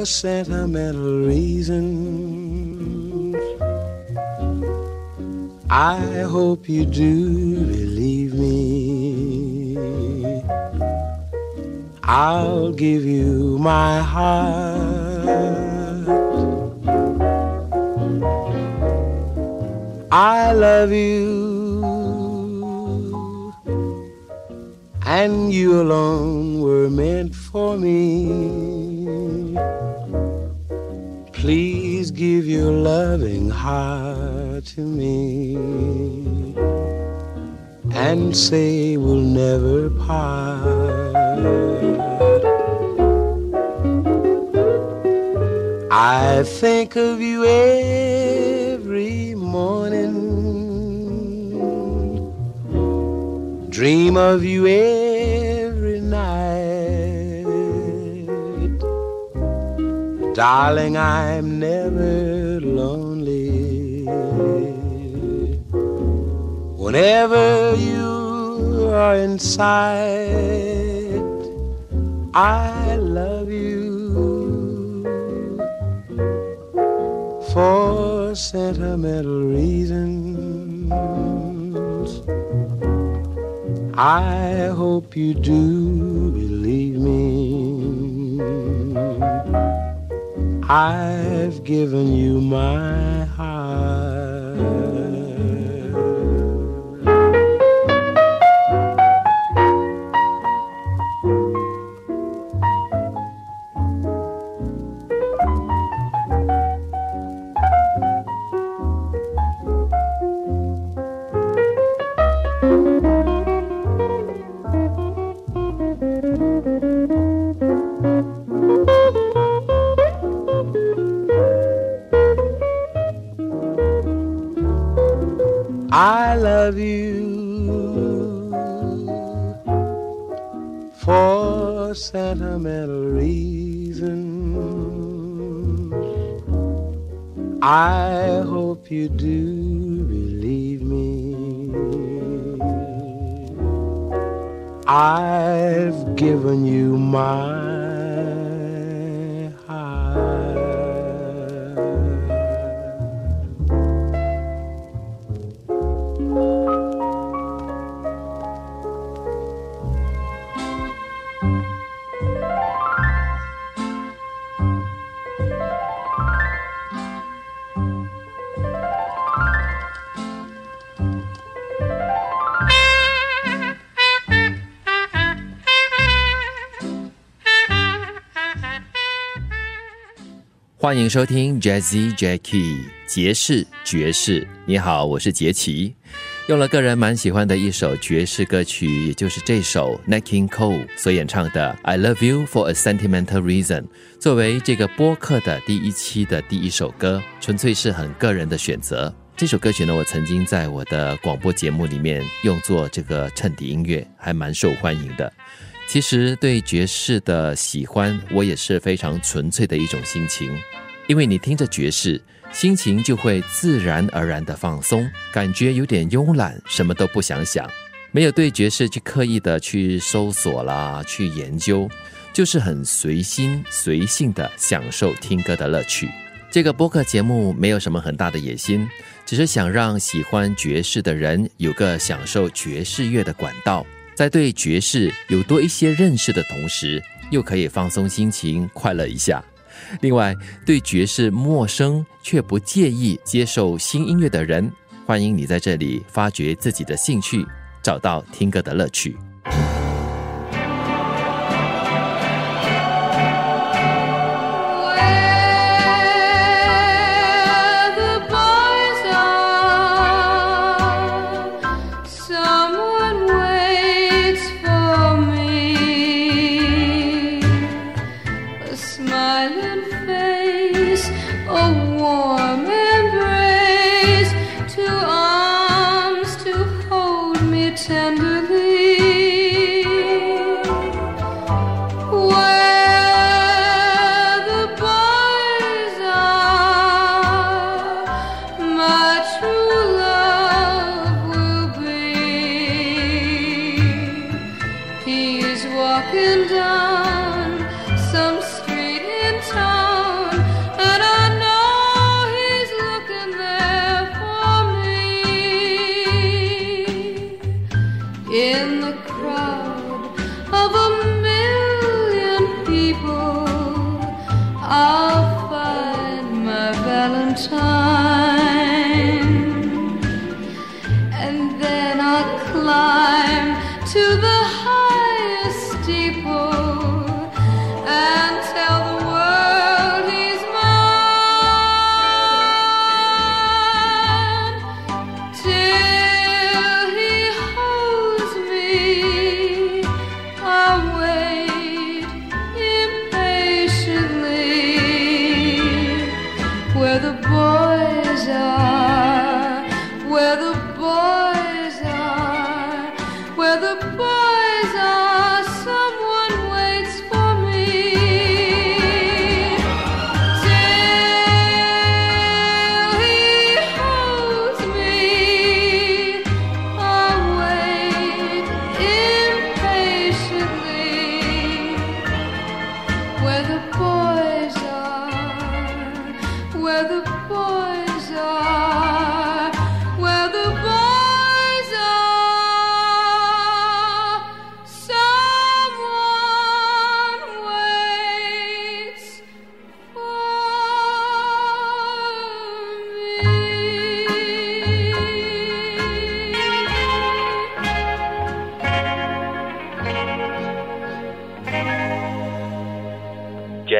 For sentimental reasons. I hope you do believe me. I'll give you my heart I love you, and you alone were meant for me. Please give your loving heart to me and say we'll never part. I think of you every morning. Dream of you every night. Darling, I'm never lonely. Whenever you are in sight, I love you for sentimental reasons. I hope you do believe me. I've given you my heart. I love you for sentimental reasons. I hope you do believe me. I've given you my 欢迎收听 Jazzy Jackie 爵士爵士。你好，我是杰奇，用了个人蛮喜欢的一首爵士歌曲，也就是这首 n a c k i n g Cole 所演唱的《I Love You for a Sentimental Reason》，作为这个播客的第一期的第一首歌，纯粹是很个人的选择。这首歌曲呢，我曾经在我的广播节目里面用作这个衬底音乐，还蛮受欢迎的。其实对爵士的喜欢，我也是非常纯粹的一种心情，因为你听着爵士，心情就会自然而然的放松，感觉有点慵懒，什么都不想想，没有对爵士去刻意的去搜索啦，去研究，就是很随心随性的享受听歌的乐趣。这个播客节目没有什么很大的野心，只是想让喜欢爵士的人有个享受爵士乐的管道。在对爵士有多一些认识的同时，又可以放松心情，快乐一下。另外，对爵士陌生却不介意接受新音乐的人，欢迎你在这里发掘自己的兴趣，找到听歌的乐趣。In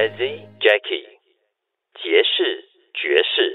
Jazzy Jackie，爵士爵士。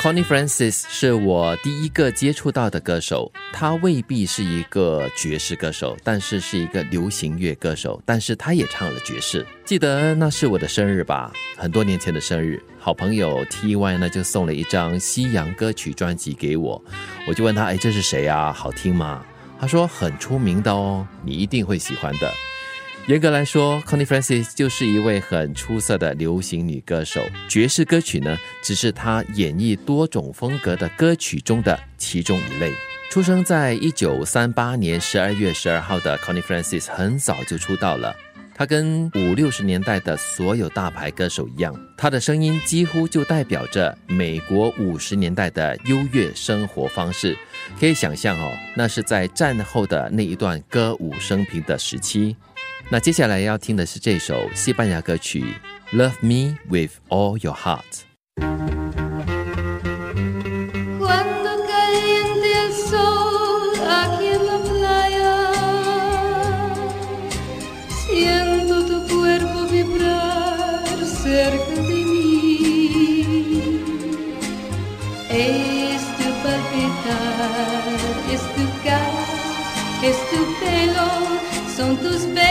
Connie Francis 是我第一个接触到的歌手，他未必是一个爵士歌手，但是是一个流行乐歌手，但是他也唱了爵士。记得那是我的生日吧，很多年前的生日，好朋友 T.Y 呢就送了一张西洋歌曲专辑给我，我就问他，哎，这是谁啊？好听吗？他说很出名的哦，你一定会喜欢的。严格来说，Connie Francis 就是一位很出色的流行女歌手。爵士歌曲呢，只是她演绎多种风格的歌曲中的其中一类。出生在一九三八年十二月十二号的 Connie Francis 很早就出道了。他跟五六十年代的所有大牌歌手一样，他的声音几乎就代表着美国五十年代的优越生活方式。可以想象哦，那是在战后的那一段歌舞升平的时期。那接下来要听的是这首西班牙歌曲《Love Me with All Your Heart》。Es tu pelo, son tus besos,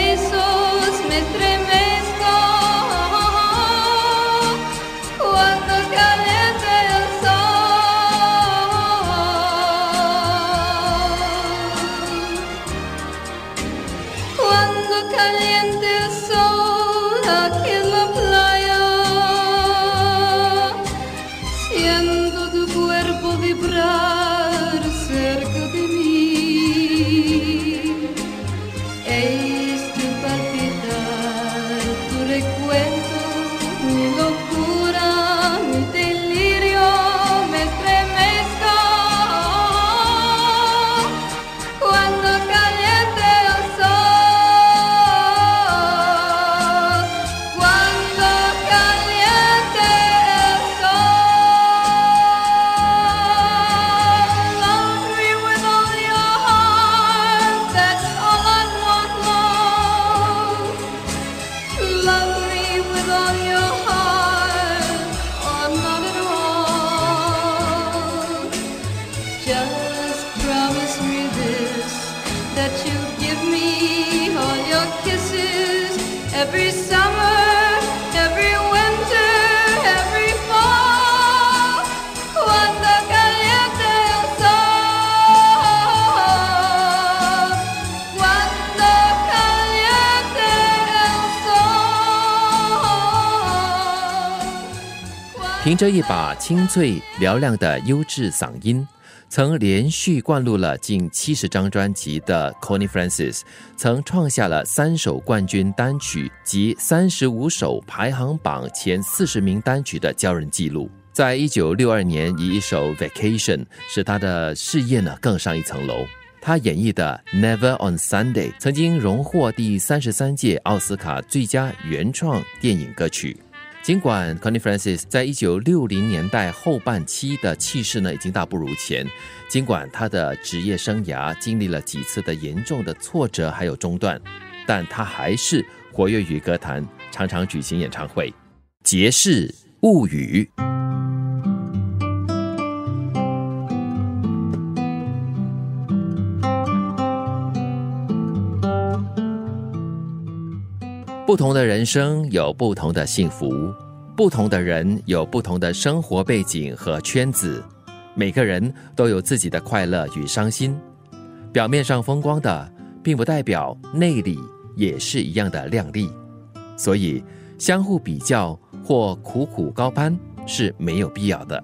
every summer，every winter，every fall，one the the color，the song。凭着一把清脆嘹亮的优质嗓音。曾连续灌录了近七十张专辑的 Connie Francis，曾创下了三首冠军单曲及三十五首排行榜前四十名单曲的骄人纪录。在一九六二年，以一首《Vacation》使他的事业呢更上一层楼。他演绎的《Never on Sunday》曾经荣获第三十三届奥斯卡最佳原创电影歌曲。尽管 Connie Francis 在一九六零年代后半期的气势呢已经大不如前，尽管他的职业生涯经历了几次的严重的挫折还有中断，但他还是活跃于歌坛，常常举行演唱会。结是物语。不同的人生有不同的幸福，不同的人有不同的生活背景和圈子，每个人都有自己的快乐与伤心。表面上风光的，并不代表内里也是一样的亮丽。所以，相互比较或苦苦高攀是没有必要的。